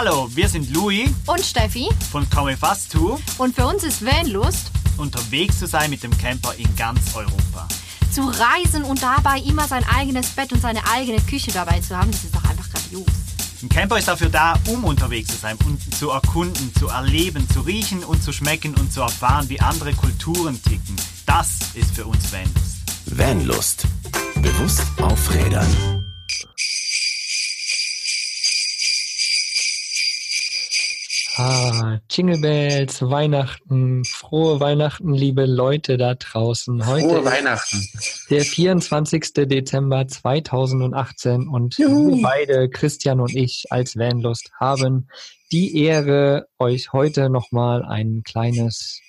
Hallo, wir sind Louis und Steffi von Komme Fast To und für uns ist Vanlust, unterwegs zu sein mit dem Camper in ganz Europa. Zu reisen und dabei immer sein eigenes Bett und seine eigene Küche dabei zu haben, das ist doch einfach grandios. Ein Camper ist dafür da, um unterwegs zu sein und zu erkunden, zu erleben, zu riechen und zu schmecken und zu erfahren, wie andere Kulturen ticken. Das ist für uns Vanlust. Vanlust. Bewusst auf Rädern. Ah, Jingle Bells, Weihnachten, frohe Weihnachten, liebe Leute da draußen. Heute frohe Weihnachten. Der 24. Dezember 2018 und Juhu. wir beide, Christian und ich als Vanlust, haben die Ehre, euch heute nochmal ein kleines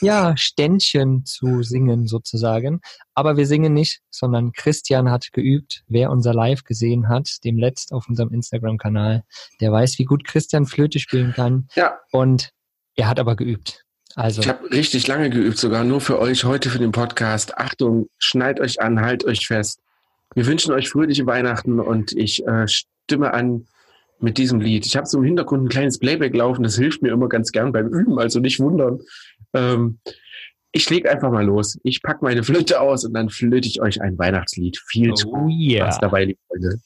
ja, Ständchen zu singen sozusagen. Aber wir singen nicht, sondern Christian hat geübt. Wer unser Live gesehen hat, dem letzt auf unserem Instagram-Kanal, der weiß, wie gut Christian Flöte spielen kann. Ja. Und er hat aber geübt. Also. Ich habe richtig lange geübt, sogar nur für euch heute für den Podcast. Achtung, schneidet euch an, halt euch fest. Wir wünschen euch fröhliche Weihnachten und ich äh, stimme an mit diesem Lied. Ich habe so im Hintergrund ein kleines Playback laufen, das hilft mir immer ganz gern beim Üben, also nicht wundern. Ähm, ich leg einfach mal los. Ich packe meine Flöte aus und dann flöte ich euch ein Weihnachtslied. Viel oh, Spaß yeah. dabei, liebe Freunde.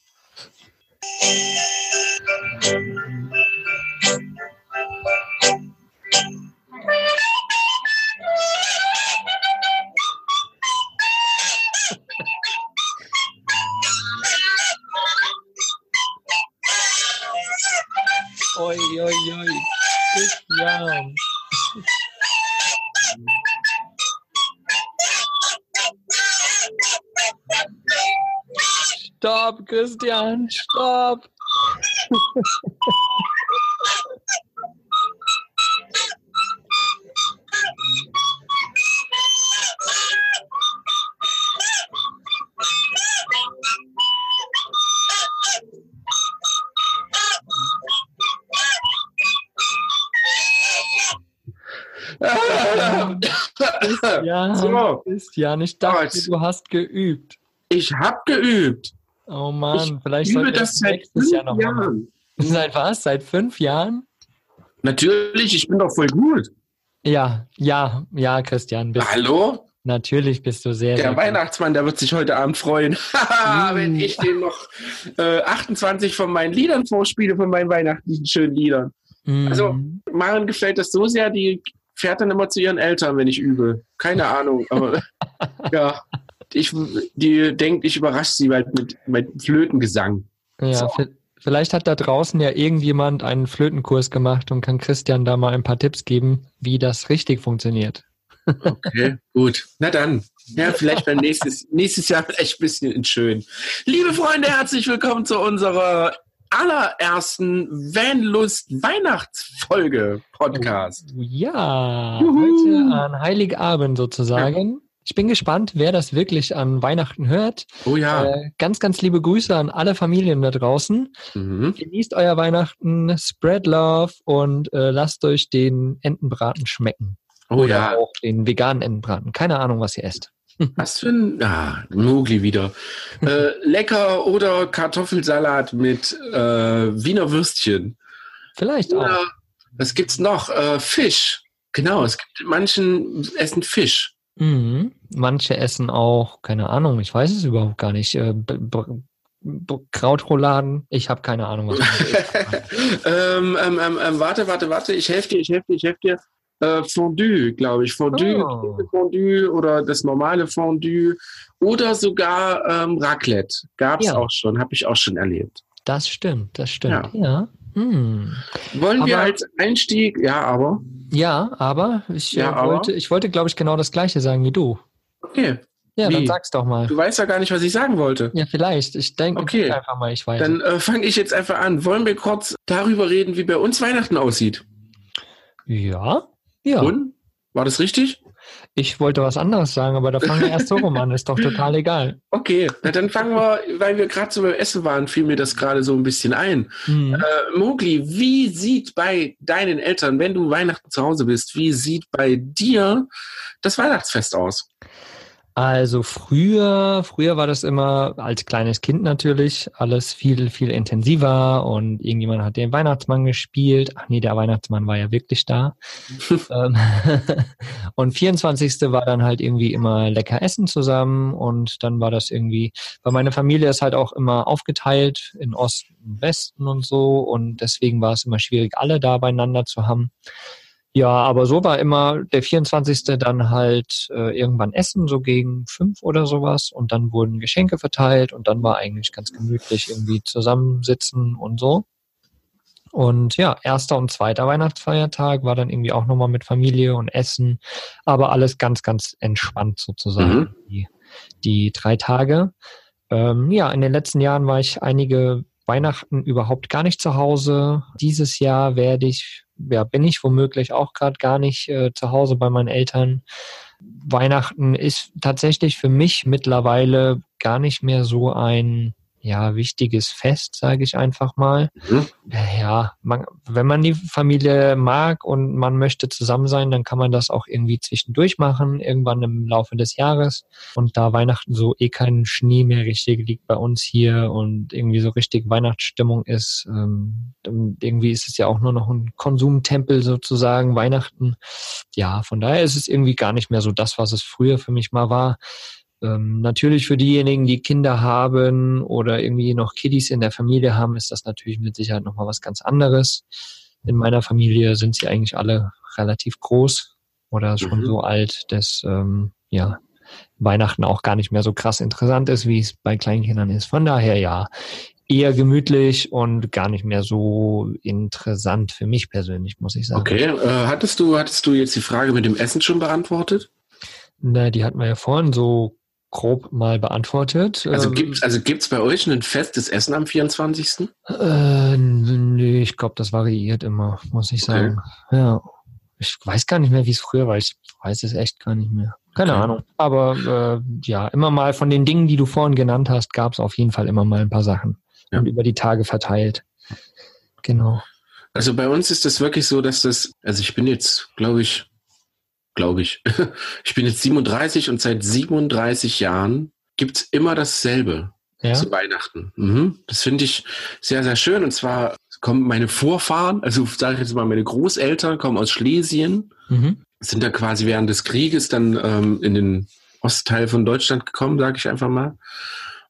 Oi, oi, oi. Christian. Stopp, Christian, stopp. Christian, so. Christian, ich dachte, du hast geübt. Ich habe geübt. Oh Mann, ich vielleicht übe das seit nächstes Jahr noch Jahren. Seit was? Seit fünf Jahren? Natürlich, ich bin doch voll gut. Ja, ja, ja, Christian. Hallo? Natürlich bist du sehr. Der sehr Weihnachtsmann, der wird sich heute Abend freuen, mm. wenn ich dem noch äh, 28 von meinen Liedern vorspiele, von meinen weihnachtlichen schönen Liedern. Mm. Also, Maren gefällt das so sehr, die fährt dann immer zu ihren Eltern, wenn ich übe. Keine Ahnung, aber ja ich, die denkt, ich überrasche sie halt mit, mit Flötengesang. Ja, so. vielleicht hat da draußen ja irgendjemand einen Flötenkurs gemacht und kann Christian da mal ein paar Tipps geben, wie das richtig funktioniert. Okay, gut. Na dann. Ja, vielleicht beim nächstes, nächstes Jahr vielleicht ein bisschen schön. Liebe Freunde, herzlich willkommen zu unserer allerersten Vanlust Weihnachtsfolge Podcast. Ja, Juhu. heute an Heiligabend sozusagen. Ich bin gespannt, wer das wirklich an Weihnachten hört. Oh ja. Äh, ganz, ganz liebe Grüße an alle Familien da draußen. Mhm. Genießt euer Weihnachten, spread love und äh, lasst euch den Entenbraten schmecken. Oh Oder ja. auch den veganen Entenbraten. Keine Ahnung, was ihr esst. Was für ein ah, Mogli wieder. äh, lecker oder Kartoffelsalat mit äh, Wiener Würstchen. Vielleicht auch. Oder, was gibt's noch? Äh, Fisch. Genau, es gibt manchen essen Fisch. Mhm. Manche essen auch, keine Ahnung, ich weiß es überhaupt gar nicht. Äh, Krautrouladen, ich habe keine Ahnung, was. ähm, ähm, ähm, ähm, warte, warte, warte, ich helfe dir, ich helfe dir, ich helfe dir. Äh, Fondue, glaube ich. Fondue, oh. Fondue oder das normale Fondue oder sogar ähm, Raclette. Gab es ja. auch schon, habe ich auch schon erlebt. Das stimmt, das stimmt, ja. ja. Hm. Wollen aber, wir als Einstieg, ja, aber. Ja, aber ich ja, äh, wollte, aber? ich wollte, glaube ich, genau das Gleiche sagen wie du. Okay. Ja, wie? dann sag's doch mal. Du weißt ja gar nicht, was ich sagen wollte. Ja, vielleicht. Ich denke okay. einfach mal, ich weiß. Dann äh, fange ich jetzt einfach an. Wollen wir kurz darüber reden, wie bei uns Weihnachten aussieht? Ja. Ja. Und? War das richtig? Ich wollte was anderes sagen, aber da fangen wir erst so rum an. Ist doch total egal. Okay, na dann fangen wir, weil wir gerade so beim Essen waren, fiel mir das gerade so ein bisschen ein. Mhm. Äh, Mogli, wie sieht bei deinen Eltern, wenn du Weihnachten zu Hause bist, wie sieht bei dir das Weihnachtsfest aus? Also früher, früher war das immer als kleines Kind natürlich alles viel, viel intensiver und irgendjemand hat den Weihnachtsmann gespielt. Ach nee, der Weihnachtsmann war ja wirklich da. Ähm, und 24. war dann halt irgendwie immer lecker essen zusammen und dann war das irgendwie, weil meine Familie ist halt auch immer aufgeteilt in Osten und Westen und so und deswegen war es immer schwierig, alle da beieinander zu haben. Ja, aber so war immer der 24. dann halt äh, irgendwann Essen, so gegen fünf oder sowas. Und dann wurden Geschenke verteilt und dann war eigentlich ganz gemütlich irgendwie zusammensitzen und so. Und ja, erster und zweiter Weihnachtsfeiertag war dann irgendwie auch nochmal mit Familie und Essen, aber alles ganz, ganz entspannt sozusagen, mhm. die, die drei Tage. Ähm, ja, in den letzten Jahren war ich einige Weihnachten überhaupt gar nicht zu Hause. Dieses Jahr werde ich ja, bin ich womöglich auch gerade gar nicht äh, zu Hause bei meinen Eltern. Weihnachten ist tatsächlich für mich mittlerweile gar nicht mehr so ein ja, wichtiges Fest, sage ich einfach mal. Mhm. Ja, man, wenn man die Familie mag und man möchte zusammen sein, dann kann man das auch irgendwie zwischendurch machen, irgendwann im Laufe des Jahres. Und da Weihnachten so eh kein Schnee mehr richtig liegt bei uns hier und irgendwie so richtig Weihnachtsstimmung ist, ähm, irgendwie ist es ja auch nur noch ein Konsumtempel sozusagen, Weihnachten. Ja, von daher ist es irgendwie gar nicht mehr so das, was es früher für mich mal war. Ähm, natürlich für diejenigen, die Kinder haben oder irgendwie noch Kiddies in der Familie haben, ist das natürlich mit Sicherheit nochmal was ganz anderes. In meiner Familie sind sie eigentlich alle relativ groß oder schon mhm. so alt, dass ähm, ja Weihnachten auch gar nicht mehr so krass interessant ist, wie es bei Kleinkindern ist. Von daher ja, eher gemütlich und gar nicht mehr so interessant für mich persönlich, muss ich sagen. Okay, äh, hattest du hattest du jetzt die Frage mit dem Essen schon beantwortet? Na, die hatten wir ja vorhin so grob mal beantwortet. Also ähm, gibt also gibt's bei euch ein festes Essen am 24.? Äh, nee, ich glaube, das variiert immer, muss ich sagen. Okay. Ja. Ich weiß gar nicht mehr, wie es früher war. Ich weiß es echt gar nicht mehr. Keine okay. Ahnung. Aber äh, ja, immer mal von den Dingen, die du vorhin genannt hast, gab es auf jeden Fall immer mal ein paar Sachen. Ja. Und über die Tage verteilt. Genau. Also bei uns ist das wirklich so, dass das, also ich bin jetzt, glaube ich, glaube ich. Ich bin jetzt 37 und seit 37 Jahren gibt es immer dasselbe ja? zu Weihnachten. Mhm. Das finde ich sehr, sehr schön. Und zwar kommen meine Vorfahren, also sage ich jetzt mal, meine Großeltern kommen aus Schlesien, mhm. sind da quasi während des Krieges dann ähm, in den Ostteil von Deutschland gekommen, sage ich einfach mal.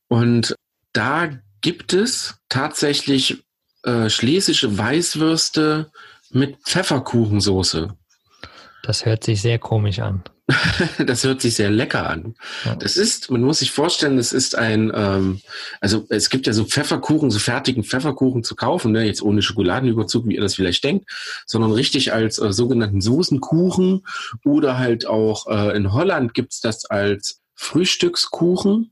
Und da gibt es tatsächlich äh, schlesische Weißwürste mit Pfefferkuchensoße. Das hört sich sehr komisch an. das hört sich sehr lecker an. Ja. Das ist, man muss sich vorstellen, das ist ein, ähm, also es gibt ja so Pfefferkuchen, so fertigen Pfefferkuchen zu kaufen, ne? jetzt ohne Schokoladenüberzug, wie ihr das vielleicht denkt, sondern richtig als äh, sogenannten Soßenkuchen oder halt auch äh, in Holland gibt's das als Frühstückskuchen.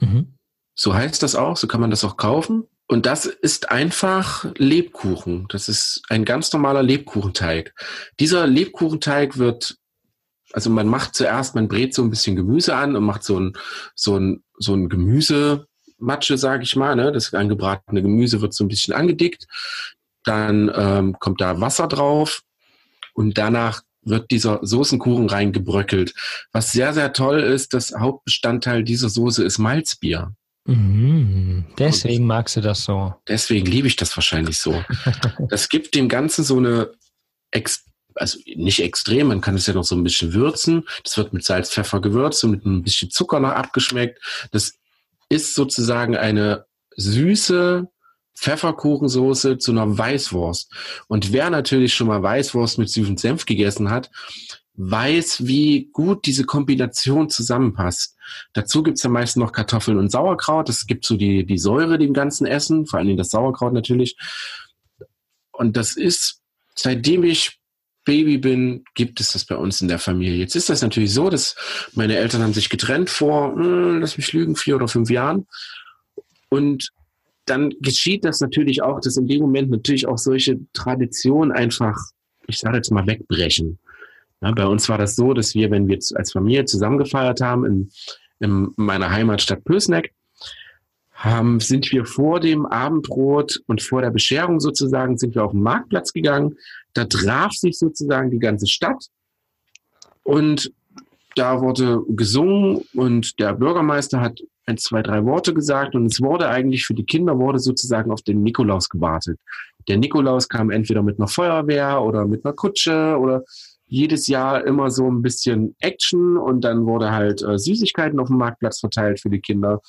Mhm. So heißt das auch, so kann man das auch kaufen. Und das ist einfach Lebkuchen. Das ist ein ganz normaler Lebkuchenteig. Dieser Lebkuchenteig wird, also man macht zuerst, man brät so ein bisschen Gemüse an und macht so ein, so ein, so ein Gemüsematsche, sage ich mal. Ne? Das angebratene Gemüse wird so ein bisschen angedickt. Dann ähm, kommt da Wasser drauf und danach wird dieser Soßenkuchen reingebröckelt. Was sehr, sehr toll ist, das Hauptbestandteil dieser Soße ist Malzbier. Mhm. Deswegen magst du das so. Deswegen liebe ich das wahrscheinlich so. das gibt dem Ganzen so eine, Ex also nicht extrem, man kann es ja noch so ein bisschen würzen. Das wird mit Salz, Pfeffer gewürzt und mit ein bisschen Zucker noch abgeschmeckt. Das ist sozusagen eine süße Pfefferkuchensoße zu einer Weißwurst. Und wer natürlich schon mal Weißwurst mit süßen Senf gegessen hat, weiß, wie gut diese Kombination zusammenpasst. Dazu gibt's ja meist noch Kartoffeln und Sauerkraut. Das gibt so die, die Säure dem ganzen Essen, vor allem das Sauerkraut natürlich. Und das ist, seitdem ich Baby bin, gibt es das bei uns in der Familie. Jetzt ist das natürlich so, dass meine Eltern haben sich getrennt vor, äh, lass mich lügen, vier oder fünf Jahren. Und dann geschieht das natürlich auch, dass in dem Moment natürlich auch solche Traditionen einfach, ich sage jetzt mal, wegbrechen. Ja, bei uns war das so, dass wir, wenn wir als Familie zusammengefeiert haben in, in meiner Heimatstadt Pösneck, haben, sind wir vor dem Abendbrot und vor der Bescherung sozusagen, sind wir auf den Marktplatz gegangen. Da traf sich sozusagen die ganze Stadt und da wurde gesungen und der Bürgermeister hat ein, zwei, drei Worte gesagt und es wurde eigentlich für die Kinder wurde sozusagen auf den Nikolaus gewartet. Der Nikolaus kam entweder mit einer Feuerwehr oder mit einer Kutsche oder jedes Jahr immer so ein bisschen Action und dann wurde halt äh, Süßigkeiten auf dem Marktplatz verteilt für die Kinder.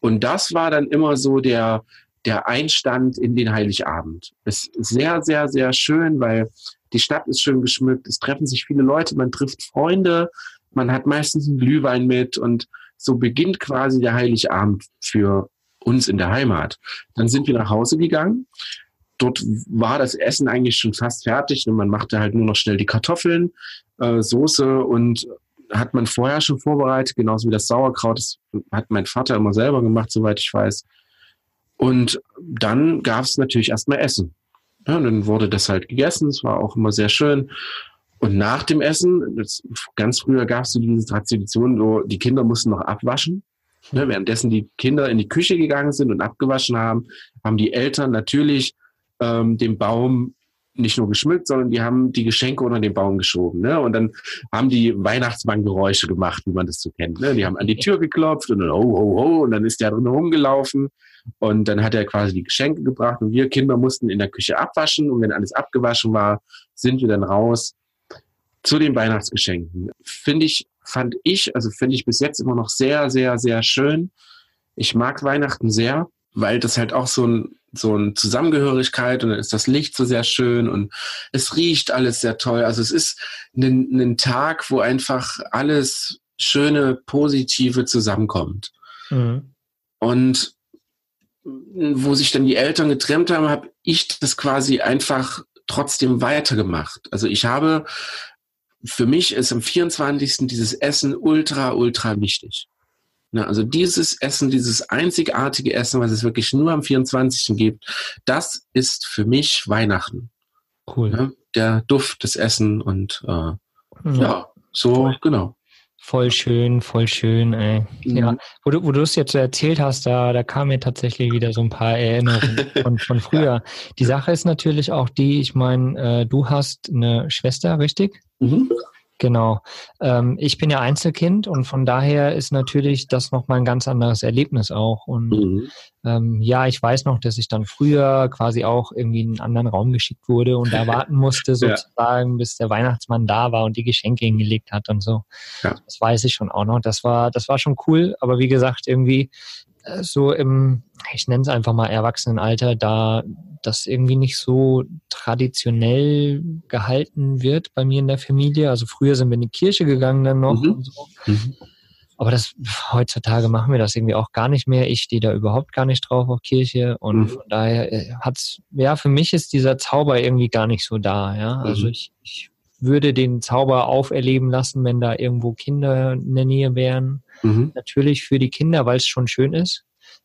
Und das war dann immer so der, der Einstand in den Heiligabend. Es ist sehr, sehr, sehr schön, weil die Stadt ist schön geschmückt, es treffen sich viele Leute, man trifft Freunde, man hat meistens einen Glühwein mit und so beginnt quasi der Heiligabend für uns in der Heimat. Dann sind wir nach Hause gegangen. Dort war das Essen eigentlich schon fast fertig und man machte halt nur noch schnell die Kartoffeln, äh, Soße und hat man vorher schon vorbereitet, genauso wie das Sauerkraut. Das hat mein Vater immer selber gemacht, soweit ich weiß. Und dann gab es natürlich erstmal Essen. Ja, und dann wurde das halt gegessen. Es war auch immer sehr schön. Und nach dem Essen, das, ganz früher gab es so diese Tradition, wo die Kinder mussten noch abwaschen. Ne, währenddessen die Kinder in die Küche gegangen sind und abgewaschen haben, haben die Eltern natürlich ähm, den Baum nicht nur geschmückt, sondern die haben die Geschenke unter den Baum geschoben. Ne? Und dann haben die Weihnachtsmanngeräusche gemacht, wie man das so kennt. Ne? Die haben an die Tür geklopft und dann ho, ho, ho, und dann ist der drin rumgelaufen und dann hat er quasi die Geschenke gebracht und wir Kinder mussten in der Küche abwaschen und wenn alles abgewaschen war, sind wir dann raus zu den Weihnachtsgeschenken. Finde ich, fand ich, also finde ich bis jetzt immer noch sehr, sehr, sehr schön. Ich mag Weihnachten sehr, weil das halt auch so ein, so ein Zusammengehörigkeit und dann ist das Licht so sehr schön und es riecht alles sehr toll. Also es ist ein, ein Tag, wo einfach alles schöne, positive zusammenkommt. Mhm. Und wo sich dann die Eltern getrennt haben, habe ich das quasi einfach trotzdem weitergemacht. Also ich habe, für mich ist am 24. dieses Essen ultra, ultra wichtig. Also dieses Essen, dieses einzigartige Essen, was es wirklich nur am 24. gibt, das ist für mich Weihnachten. Cool. der Duft des Essen und äh, ja. ja, so, genau. Voll schön, voll schön, ey. Mhm. Ja, wo du, wo du es jetzt erzählt hast, da, da kamen mir tatsächlich wieder so ein paar Erinnerungen von, von früher. Die Sache ist natürlich auch die, ich meine, äh, du hast eine Schwester, richtig? Mhm. Genau. Ähm, ich bin ja Einzelkind und von daher ist natürlich das nochmal ein ganz anderes Erlebnis auch. Und mhm. Ähm, ja, ich weiß noch, dass ich dann früher quasi auch irgendwie in einen anderen Raum geschickt wurde und da warten musste sozusagen, ja. bis der Weihnachtsmann da war und die Geschenke hingelegt hat und so. Ja. Das weiß ich schon auch noch. Das war, das war schon cool. Aber wie gesagt, irgendwie äh, so im, ich nenne es einfach mal Erwachsenenalter, da das irgendwie nicht so traditionell gehalten wird bei mir in der Familie. Also früher sind wir in die Kirche gegangen dann noch mhm. und so. Mhm. Aber das heutzutage machen wir das irgendwie auch gar nicht mehr. Ich stehe da überhaupt gar nicht drauf auf Kirche und mhm. von daher äh, hat's ja für mich ist dieser Zauber irgendwie gar nicht so da. Ja, also mhm. ich, ich würde den Zauber auferleben lassen, wenn da irgendwo Kinder in der Nähe wären. Mhm. Natürlich für die Kinder, weil es schon schön ist.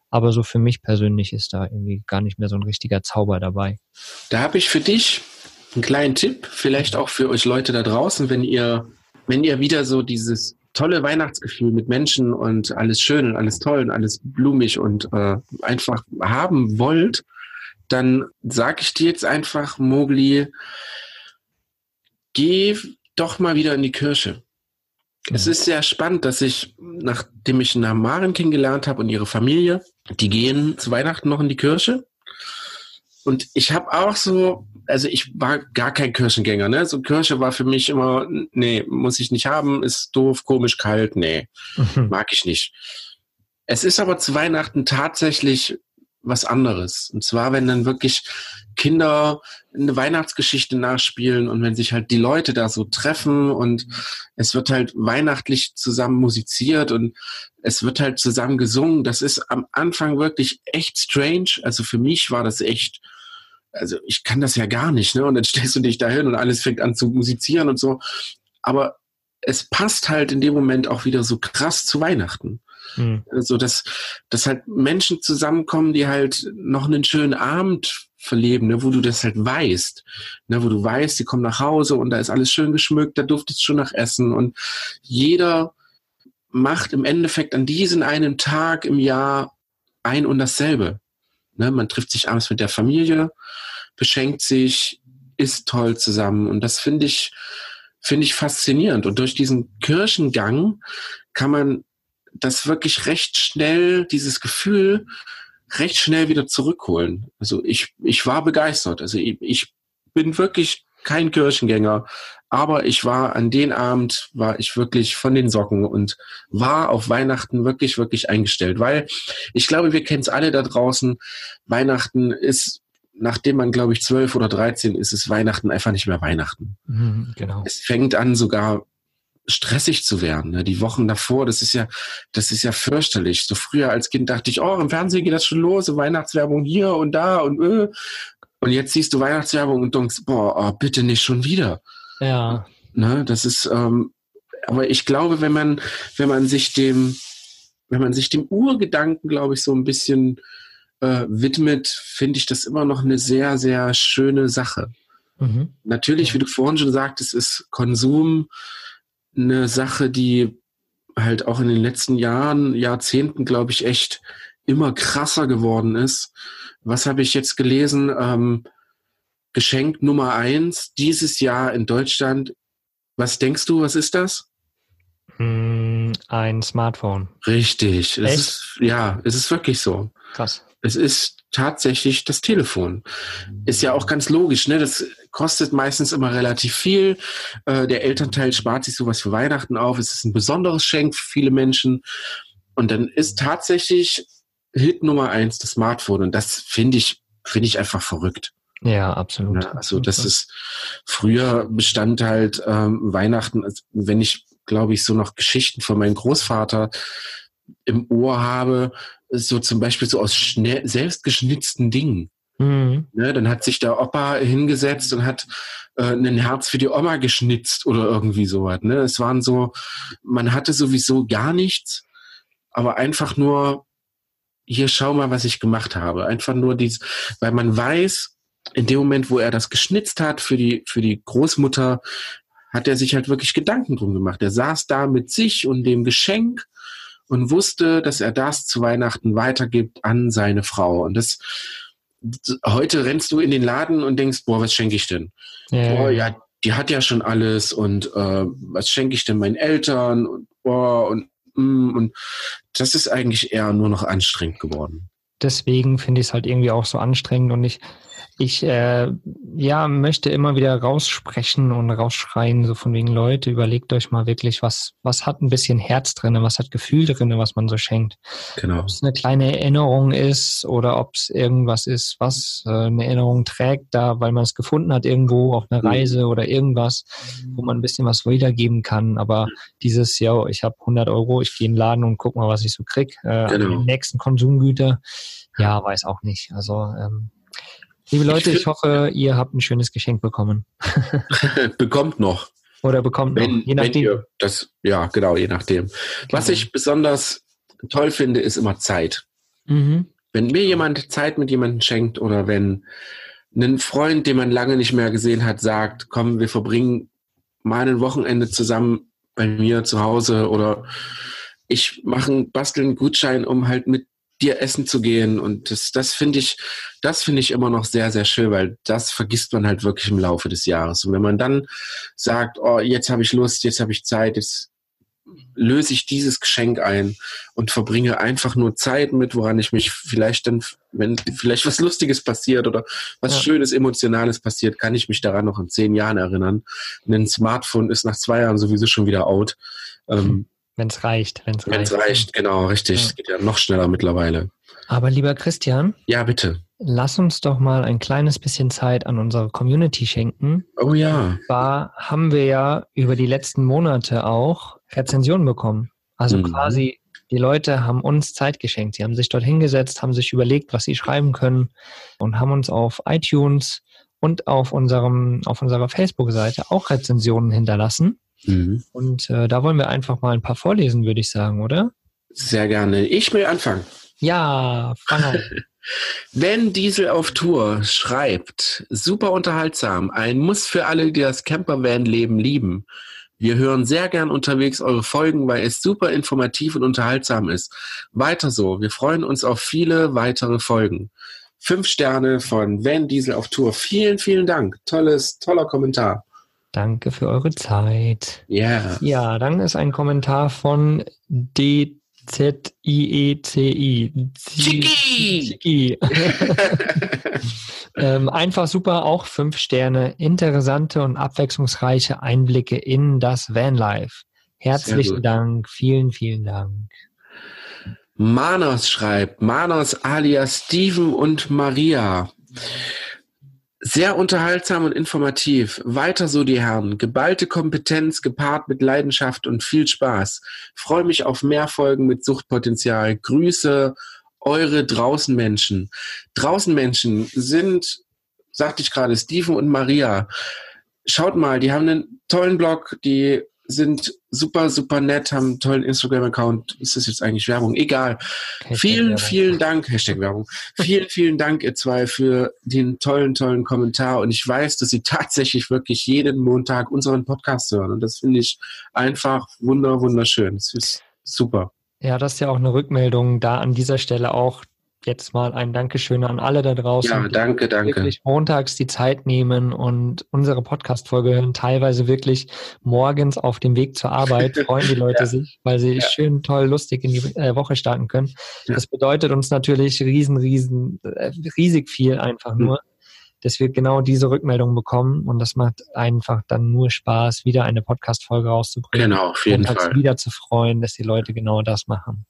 Aber so für mich persönlich ist da irgendwie gar nicht mehr so ein richtiger Zauber dabei. Da habe ich für dich einen kleinen Tipp, vielleicht auch für euch Leute da draußen, wenn ihr, wenn ihr wieder so dieses tolle Weihnachtsgefühl mit Menschen und alles schön und alles toll und alles blumig und äh, einfach haben wollt, dann sage ich dir jetzt einfach, Mogli, geh doch mal wieder in die Kirche. Genau. Es ist sehr spannend, dass ich, nachdem ich Maren kennengelernt habe und ihre Familie, die gehen zu Weihnachten noch in die Kirche. Und ich habe auch so, also ich war gar kein Kirchengänger, ne? So Kirche war für mich immer, nee, muss ich nicht haben, ist doof, komisch, kalt, nee, mhm. mag ich nicht. Es ist aber zu Weihnachten tatsächlich was anderes. Und zwar, wenn dann wirklich Kinder eine Weihnachtsgeschichte nachspielen und wenn sich halt die Leute da so treffen und es wird halt weihnachtlich zusammen musiziert und es wird halt zusammen gesungen. Das ist am Anfang wirklich echt strange. Also für mich war das echt, also ich kann das ja gar nicht, ne? Und dann stellst du dich da hin und alles fängt an zu musizieren und so. Aber es passt halt in dem Moment auch wieder so krass zu Weihnachten. Mhm. So, dass, dass halt Menschen zusammenkommen, die halt noch einen schönen Abend verleben, ne, wo du das halt weißt, ne, wo du weißt, die kommen nach Hause und da ist alles schön geschmückt, da duftet es schon nach Essen und jeder macht im Endeffekt an diesem einen Tag im Jahr ein und dasselbe. Ne, man trifft sich abends mit der Familie, beschenkt sich, isst toll zusammen und das finde ich, finde ich faszinierend. Und durch diesen Kirchengang kann man das wirklich recht schnell, dieses Gefühl, recht schnell wieder zurückholen. Also ich, ich war begeistert. Also ich, ich bin wirklich kein Kirchengänger, aber ich war an den Abend, war ich wirklich von den Socken und war auf Weihnachten wirklich, wirklich eingestellt, weil ich glaube, wir kennen es alle da draußen. Weihnachten ist, nachdem man, glaube ich, zwölf oder dreizehn ist, ist Weihnachten einfach nicht mehr Weihnachten. Mhm, genau. Es fängt an sogar stressig zu werden. Ne? Die Wochen davor, das ist ja, das ist ja fürchterlich. So früher als Kind dachte ich, oh, im Fernsehen geht das schon los, Weihnachtswerbung hier und da und äh. Und jetzt siehst du Weihnachtswerbung und denkst, boah, oh, bitte nicht schon wieder. Ja. Ne, das ist, ähm, aber ich glaube, wenn man, wenn man sich dem, wenn man sich dem Urgedanken, glaube ich, so ein bisschen äh, widmet, finde ich das immer noch eine sehr, sehr schöne Sache. Mhm. Natürlich, Ja. wie du vorhin schon sagtest, ist Konsum eine Sache, die halt auch in den letzten Jahren, Jahrzehnten, glaube ich, echt immer krasser geworden ist. Was habe ich jetzt gelesen? Ähm, Geschenk Nummer eins dieses Jahr in Deutschland. Was denkst du, was ist das? Mm, Ein Smartphone. Richtig. Es ist, ja, es ist wirklich so. Krass. Es ist tatsächlich das Telefon. Ist ja auch ganz logisch, ne? Das kostet meistens immer relativ viel. Äh, der Elternteil spart sich sowas für Weihnachten auf. Es ist ein besonderes Schenk für viele Menschen. Und dann ist tatsächlich Hit Nummer eins das Smartphone. Und das finde ich, finde ich einfach verrückt. Ja, absolut. Ne? Also das ist früher bestand halt ähm, Weihnachten, wenn ich, glaube ich, so noch Geschichten von meinem Großvater im Ohr habe, so zum Beispiel so aus schnell, selbstgeschnitzten Dingen. Mhm. Ne? Dann hat sich der Opa hingesetzt und hat äh, ein Herz für die Oma geschnitzt oder irgendwie sowas. Ne? Es waren so, man hatte sowieso gar nichts, aber einfach nur, hier schau mal, was ich gemacht habe. Einfach nur dies, weil man weiß, in dem Moment, wo er das geschnitzt hat für die, für die Großmutter, hat er sich halt wirklich Gedanken drum gemacht. Er saß da mit sich und dem Geschenk und wusste, dass er das zu Weihnachten weitergibt an seine Frau. Und das, heute rennst du in den Laden und denkst, boah, was schenke ich denn? Ja, Boah, ja, die hat ja schon alles und äh, was schenke ich denn meinen Eltern und boah, und mm, und das ist eigentlich eher nur noch anstrengend geworden. deswegen finde ich es halt irgendwie auch so anstrengend und ich, ich äh, ja, möchte immer wieder raussprechen und rausschreien, so von wegen Leute, überlegt euch mal wirklich, was, was hat ein bisschen Herz drinne, was hat Gefühl drinne, was man so schenkt. Genau. Ob es eine kleine Erinnerung ist oder ob es irgendwas ist, was äh, eine Erinnerung trägt, da, weil man es gefunden hat irgendwo auf einer Mhm. Reise oder irgendwas, wo man ein bisschen was wiedergeben kann. Aber dieses, ja, ich habe 100 Euro, ich gehe in den Laden und guck mal, was ich so krieg. Äh, Genau. den nächsten Konsumgüter, ja, weiß auch nicht. Also, ähm, liebe Leute, Ich hoffe, ihr habt ein schönes Geschenk bekommen. Bekommt noch. Oder bekommt noch, Wenn, je wenn nachdem. das, ja, genau, je nachdem. Was Genau. ich besonders toll finde, ist immer Zeit. Mhm. Wenn mir jemand Zeit mit jemandem schenkt oder wenn ein Freund, den man lange nicht mehr gesehen hat, sagt, komm, wir verbringen mal ein Wochenende zusammen bei mir zu Hause oder ich mache einen basteln einen Gutschein, um halt mit dir essen zu gehen und das, das finde ich, das finde ich immer noch sehr, sehr schön, weil das vergisst man halt wirklich im Laufe des Jahres. Und wenn man dann sagt, oh, jetzt habe ich Lust, jetzt habe ich Zeit, jetzt löse ich dieses Geschenk ein und verbringe einfach nur Zeit mit, woran ich mich vielleicht dann, wenn vielleicht was Lustiges passiert oder was Ja. Schönes, Emotionales passiert, kann ich mich daran noch in zehn Jahren erinnern. Ein Smartphone ist nach zwei Jahren sowieso schon wieder out. Ähm, Wenn es reicht, wenn es Wenn reicht. es reicht, genau, richtig. Ja. Es geht ja noch schneller mittlerweile. Aber lieber Christian, Ja, bitte. lass uns doch mal ein kleines bisschen Zeit an unsere Community schenken. Oh ja. Zwar haben wir ja über die letzten Monate auch Rezensionen bekommen. Also Mhm. quasi, die Leute haben uns Zeit geschenkt. Sie haben sich dort hingesetzt, haben sich überlegt, was sie schreiben können und haben uns auf iTunes und auf unserem, auf unserer Facebook-Seite auch Rezensionen hinterlassen. Mhm. Und äh, da wollen wir einfach mal ein paar vorlesen, würde ich sagen, oder? Sehr gerne. Ich will anfangen. Ja, fang an. Wenn Diesel auf Tour schreibt, super unterhaltsam, ein Muss für alle, die das Campervan-Leben lieben. Wir hören sehr gern unterwegs eure Folgen, weil es super informativ und unterhaltsam ist. Weiter so. Wir freuen uns auf viele weitere Folgen. Fünf Sterne von Van Diesel auf Tour. Vielen, vielen Dank. Tolles, toller Kommentar. Danke für eure Zeit. Ja. Ja, dann ist ein Kommentar von D-Z-I-E-C-I. Chicky! Chicky. ähm, einfach super, auch fünf Sterne. Interessante und abwechslungsreiche Einblicke in das Vanlife. Herzlichen. Dank, vielen, vielen Dank. Manos schreibt, Manos alias Steven und Maria. Sehr unterhaltsam und informativ. Weiter so die Herren. Geballte Kompetenz gepaart mit Leidenschaft und viel Spaß. Freue mich auf mehr Folgen mit Suchtpotenzial. Grüße, eure Draußenmenschen. Draußenmenschen sind, sagte ich gerade, Steven und Maria. Schaut mal, die haben einen tollen Blog, die sind super, super nett, haben einen tollen Instagram-Account. Ist das jetzt eigentlich Werbung? Egal. Hashtag vielen, Werbung. vielen Dank, Hashtag Werbung. vielen, vielen Dank, ihr zwei, für den tollen, tollen Kommentar. Und ich weiß, dass Sie tatsächlich wirklich jeden Montag unseren Podcast hören. Und das finde ich einfach wunder, wunderschön. Das ist super. Ja, das ist ja auch eine Rückmeldung. Da an dieser Stelle auch jetzt mal ein Dankeschön an alle da draußen. Ja, danke, die danke. Wirklich montags die Zeit nehmen und unsere Podcast-Folge hören, teilweise wirklich morgens auf dem Weg zur Arbeit, freuen die Leute Ja. sich, weil sie Ja. schön, toll, lustig in die äh, Woche starten können. Ja. Das bedeutet uns natürlich riesen, riesen, äh, riesig viel einfach Hm. nur, dass wir genau diese Rückmeldung bekommen und das macht einfach dann nur Spaß, wieder eine Podcast-Folge rauszubringen Genau, auf jeden Fall. wieder zu freuen, dass die Leute genau das machen.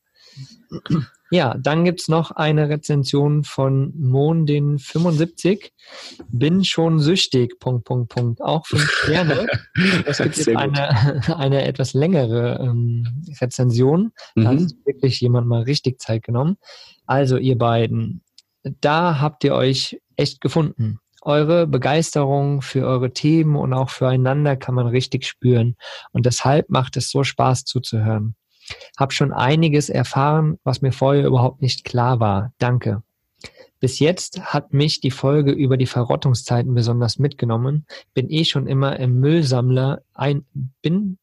Ja, dann gibt's noch eine Rezension von Mondin75. Bin schon süchtig, Punkt, Punkt, Punkt. Auch fünf Sterne. Es gibt jetzt eine, eine etwas längere ähm, Rezension. Da hat Mhm. sich wirklich jemand mal richtig Zeit genommen. Also ihr beiden, da habt ihr euch echt gefunden. Eure Begeisterung für eure Themen und auch füreinander kann man richtig spüren. Und deshalb macht es so Spaß zuzuhören. Hab schon einiges erfahren, was mir vorher überhaupt nicht klar war. Danke. Bis jetzt hat mich die Folge über die Verrottungszeiten besonders mitgenommen. Bin eh schon immer im Müllsammler ein, bin,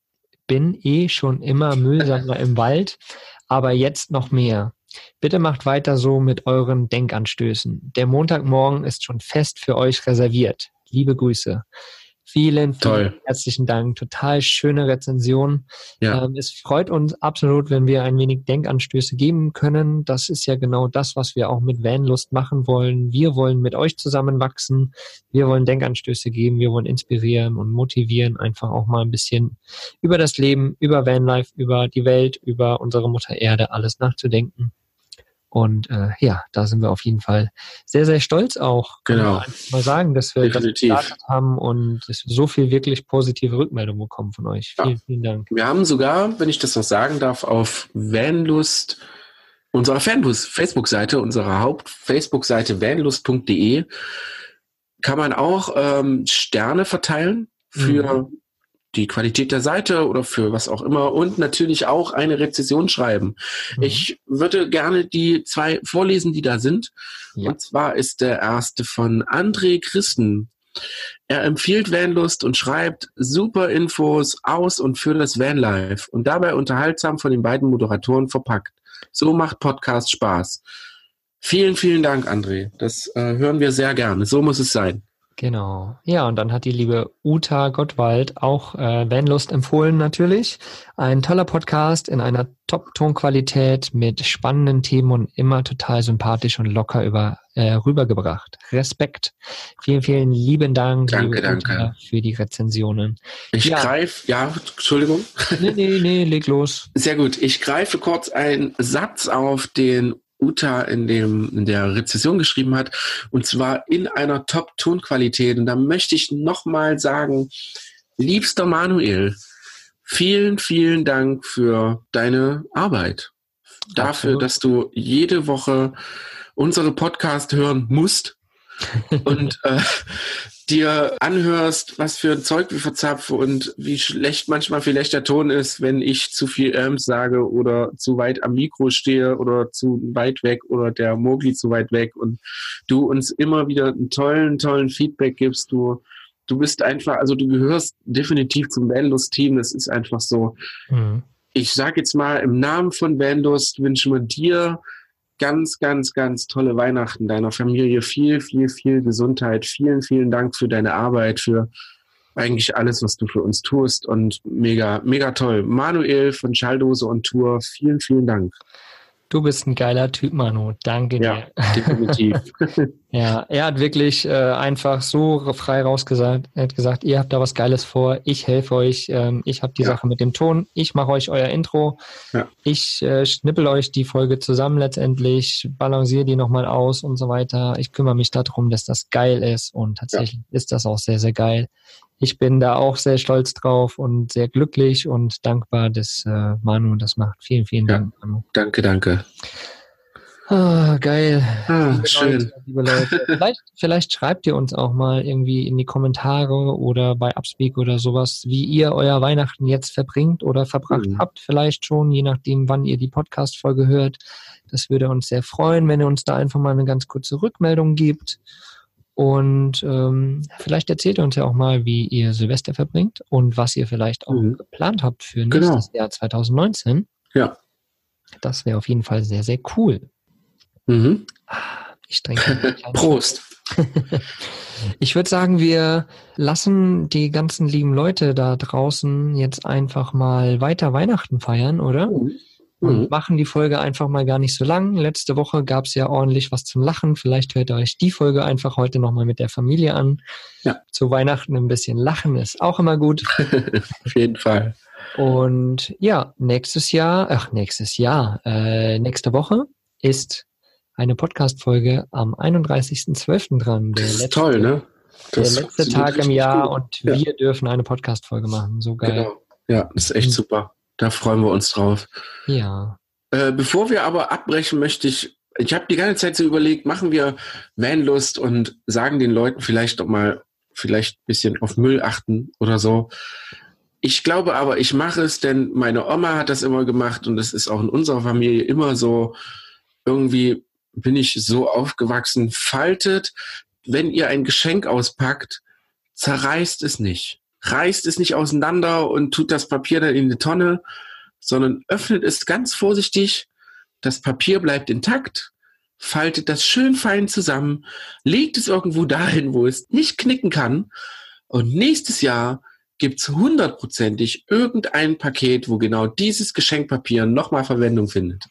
bin eh schon immer Müllsammler im Wald, aber jetzt noch mehr. Bitte macht weiter so mit euren Denkanstößen. Der Montagmorgen ist schon fest für euch reserviert. Liebe Grüße. Vielen, vielen Toll. herzlichen Dank. Total schöne Rezension. Ja. Ähm, es freut uns absolut, wenn wir ein wenig Denkanstöße geben können. Das ist ja genau das, was wir auch mit Vanlust machen wollen. Wir wollen mit euch zusammenwachsen. Wir wollen Denkanstöße geben. Wir wollen inspirieren und motivieren, einfach auch mal ein bisschen über das Leben, über Vanlife, über die Welt, über unsere Mutter Erde alles nachzudenken. Und äh, ja, da sind wir auf jeden Fall sehr, sehr stolz auch. Genau. Mal sagen, dass wir das Definitiv. gestartet haben und so viel wirklich positive Rückmeldungen bekommen von euch. Ja. Vielen, vielen Dank. Wir haben sogar, wenn ich das noch sagen darf, auf Vanlust, unserer Fanlust Facebook-Seite, unserer Haupt-Facebook-Seite vanlust.de, kann man auch ähm, Sterne verteilen für die Qualität der Seite oder für was auch immer und natürlich auch eine Rezession schreiben. Mhm. Ich würde gerne die zwei vorlesen, die da sind. Ja. Und zwar ist der erste von André Christen. Er empfiehlt Vanlust und schreibt super Infos aus und für das Vanlife und dabei unterhaltsam von den beiden Moderatoren verpackt. So macht Podcast Spaß. Vielen, vielen Dank, André. Das äh, hören wir sehr gerne. So muss es sein. Genau. Ja, und dann hat die liebe Uta Gottwald auch äh, Vanlust empfohlen natürlich. Ein toller Podcast in einer Top-Tonqualität mit spannenden Themen und immer total sympathisch und locker über äh, rübergebracht. Respekt. Vielen, vielen lieben Dank, Danke, liebe danke. Uta, für die Rezensionen. Ich Ja. greife, ja, Entschuldigung. Nee, nee, nee, leg los. Sehr gut. Ich greife kurz einen Satz auf, den Uta in, dem, in der Rezession geschrieben hat, und zwar in einer Top-Tonqualität. Und da möchte ich nochmal sagen, liebster Manuel, vielen, vielen Dank für deine Arbeit. Dafür, Absolut. dass du jede Woche unsere Podcast hören musst und äh, dir anhörst, was für ein Zeug wir verzapfen und wie schlecht manchmal vielleicht der Ton ist, wenn ich zu viel Erms sage oder zu weit am Mikro stehe oder zu weit weg oder der Mogli zu weit weg und du uns immer wieder einen tollen, tollen Feedback gibst. Du, du bist einfach, also du gehörst definitiv zum Vanlust-Team. Das ist einfach so, Mhm. ich sage jetzt mal, im Namen von Vanlust wünschen wir dir ganz, ganz, ganz tolle Weihnachten deiner Familie. Viel, viel, viel Gesundheit. Vielen, vielen Dank für deine Arbeit, für eigentlich alles, was du für uns tust und mega, mega toll. Manuel von Schalldose und Tour, vielen, vielen Dank. Du bist ein geiler Typ, Manu. Danke Ja, dir. definitiv. Ja, er hat wirklich äh, einfach so frei rausgesagt. Er hat gesagt, ihr habt da was Geiles vor. Ich helfe euch. Ähm, ich habe die Ja. Sache mit dem Ton. Ich mache euch euer Intro. Ja. Ich äh, schnippel euch die Folge zusammen letztendlich, balanciere die nochmal aus und so weiter. Ich kümmere mich darum, dass das geil ist. Und tatsächlich ist das auch sehr, sehr geil. Ich bin da auch sehr stolz drauf und sehr glücklich und dankbar, dass äh, Manu das macht. Vielen, vielen Ja. Dank, Manu. danke, danke. Ah, geil. Ah, Liebe schön. Leute, liebe Leute. Vielleicht, vielleicht schreibt ihr uns auch mal irgendwie in die Kommentare oder bei Upspeak oder sowas, wie ihr euer Weihnachten jetzt verbringt oder verbracht Mhm. habt, vielleicht schon, je nachdem, wann ihr die Podcast-Folge hört. Das würde uns sehr freuen, wenn ihr uns da einfach mal eine ganz kurze Rückmeldung gibt. Und ähm, vielleicht erzählt ihr uns ja auch mal, wie ihr Silvester verbringt und was ihr vielleicht auch Mhm. geplant habt für Genau. nächstes Jahr 2019. Ja. Das wäre auf jeden Fall sehr, sehr cool. Mhm. Ich trinke Prost. Ich würde sagen, wir lassen die ganzen lieben Leute da draußen jetzt einfach mal weiter Weihnachten feiern, oder? Und Mhm. machen die Folge einfach mal gar nicht so lang. Letzte Woche gab es ja ordentlich was zum Lachen. Vielleicht hört ihr euch die Folge einfach heute nochmal mit der Familie an. Ja. Zu Weihnachten ein bisschen lachen ist auch immer gut. Auf jeden Fall. Und ja, nächstes Jahr, ach, nächstes Jahr, äh, nächste Woche ist eine Podcast-Folge am 31.12. dran. Der Das ist letzte- toll, ne? der Das letzte funktioniert Tag im Jahr gut. und Ja. wir dürfen eine Podcast-Folge machen. So geil. Genau. Ja, das ist echt Mhm. super. Da freuen wir uns drauf. Ja. Äh, bevor wir aber abbrechen, möchte ich, ich habe die ganze Zeit so überlegt, machen wir Vanlust und sagen den Leuten vielleicht doch mal, vielleicht ein bisschen auf Müll achten oder so. Ich glaube aber, ich mache es, denn meine Oma hat das immer gemacht und das ist auch in unserer Familie immer so. Irgendwie bin ich so aufgewachsen. Faltet, wenn ihr ein Geschenk auspackt, zerreißt es nicht. Reißt es nicht auseinander und tut das Papier dann in eine Tonne, sondern öffnet es ganz vorsichtig. Das Papier bleibt intakt, faltet das schön fein zusammen, legt es irgendwo dahin, wo es nicht knicken kann. Und nächstes Jahr gibt's hundertprozentig irgendein Paket, wo genau dieses Geschenkpapier nochmal Verwendung findet.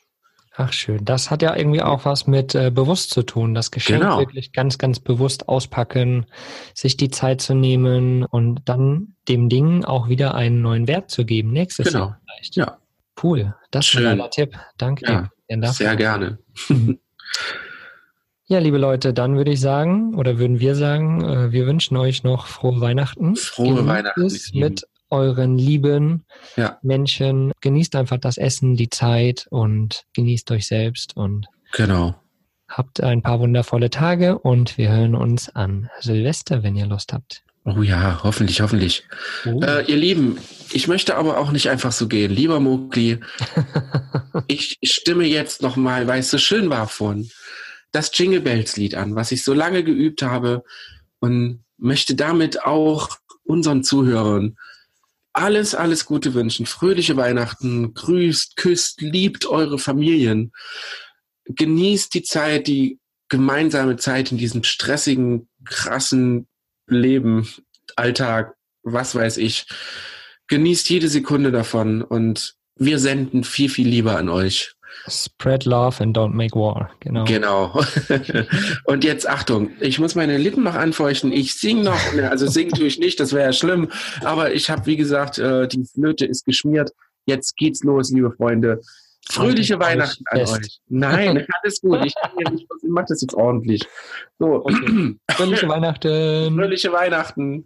Ach schön. Das hat ja irgendwie auch was mit äh, bewusst zu tun. Das Geschenk Genau. wirklich ganz, ganz bewusst auspacken, sich die Zeit zu nehmen und dann dem Ding auch wieder einen neuen Wert zu geben. Nächstes Genau. Jahr vielleicht. Ja. Cool. Das ist ein geiler Tipp. Danke Ja, dir. Sehr gerne. Ja, liebe Leute, dann würde ich sagen, oder würden wir sagen, äh, wir wünschen euch noch frohe Weihnachten. Frohe Genießt Weihnachten, mit euren lieben Ja. Menschen. Genießt einfach das Essen, die Zeit und genießt euch selbst und Genau. habt ein paar wundervolle Tage und wir hören uns an Silvester, wenn ihr Lust habt. Oh ja, hoffentlich, hoffentlich. Oh. Äh, ihr Lieben, ich möchte aber auch nicht einfach so gehen. Lieber Mowgli, ich stimme jetzt nochmal, weil es so schön war von, das Jingle Bells Lied an, was ich so lange geübt habe und möchte damit auch unseren Zuhörern alles, alles Gute wünschen. Fröhliche Weihnachten, grüßt, küsst, liebt eure Familien. Genießt die Zeit, die gemeinsame Zeit in diesem stressigen, krassen Leben, Alltag, was weiß ich. Genießt jede Sekunde davon und wir senden viel, viel Liebe an euch. Spread love and don't make war. Genau. Genau. und jetzt Achtung, ich muss meine Lippen noch anfeuchten. Ich sing noch, also singen tue ich nicht, das wäre ja schlimm. Aber ich habe, wie gesagt, äh, die Flöte ist geschmiert. Jetzt geht's los, liebe Freunde. Fröhliche Weihnachten an fest. euch. Nein, alles gut. Ich, ich mache das jetzt ordentlich. So, Okay. Fröhliche Weihnachten. fröhliche Weihnachten.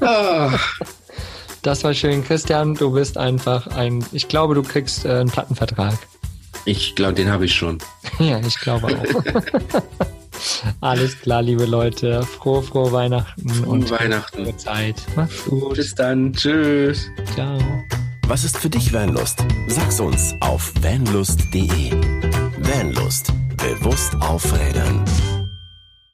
Das war schön, Christian. Du bist einfach ein, ich glaube, du kriegst äh, einen Plattenvertrag. Ich glaube, den habe ich schon. Ja, ich glaube auch. Alles klar, liebe Leute. Frohe, frohe Weihnachten Frohe und Weihnachten. gute Zeit. Macht's gut. Bis dann. Tschüss. Ciao. Was ist für dich Vanlust? Sag's uns auf vanlust.de. Vanlust. Bewusst aufrädern.